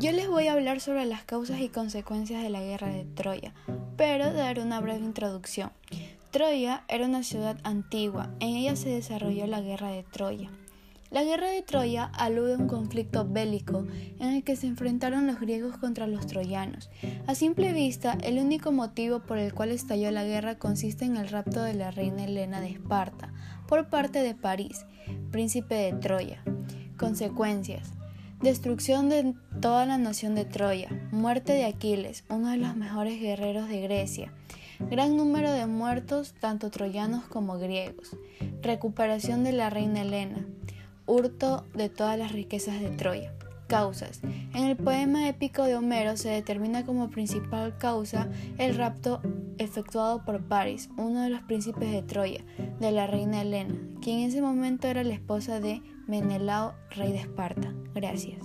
Yo les voy a hablar sobre las causas y consecuencias de la guerra de Troya, pero dar una breve introducción. Troya era una ciudad antigua, en ella se desarrolló la guerra de Troya. La guerra de Troya alude a un conflicto bélico en el que se enfrentaron los griegos contra los troyanos. A simple vista, el único motivo por el cual estalló la guerra consiste en el rapto de la reina Helena de Esparta por parte de París, príncipe de Troya. Consecuencias. Destrucción de toda la nación de Troya, muerte de Aquiles, uno de los mejores guerreros de Grecia, gran número de muertos tanto troyanos como griegos, recuperación de la reina Helena, hurto de todas las riquezas de Troya. Causas. En el poema épico de Homero se determina como principal causa el rapto efectuado por Paris, uno de los príncipes de Troya, de la reina Helena, quien en ese momento era la esposa de Menelao, rey de Esparta. Gracias.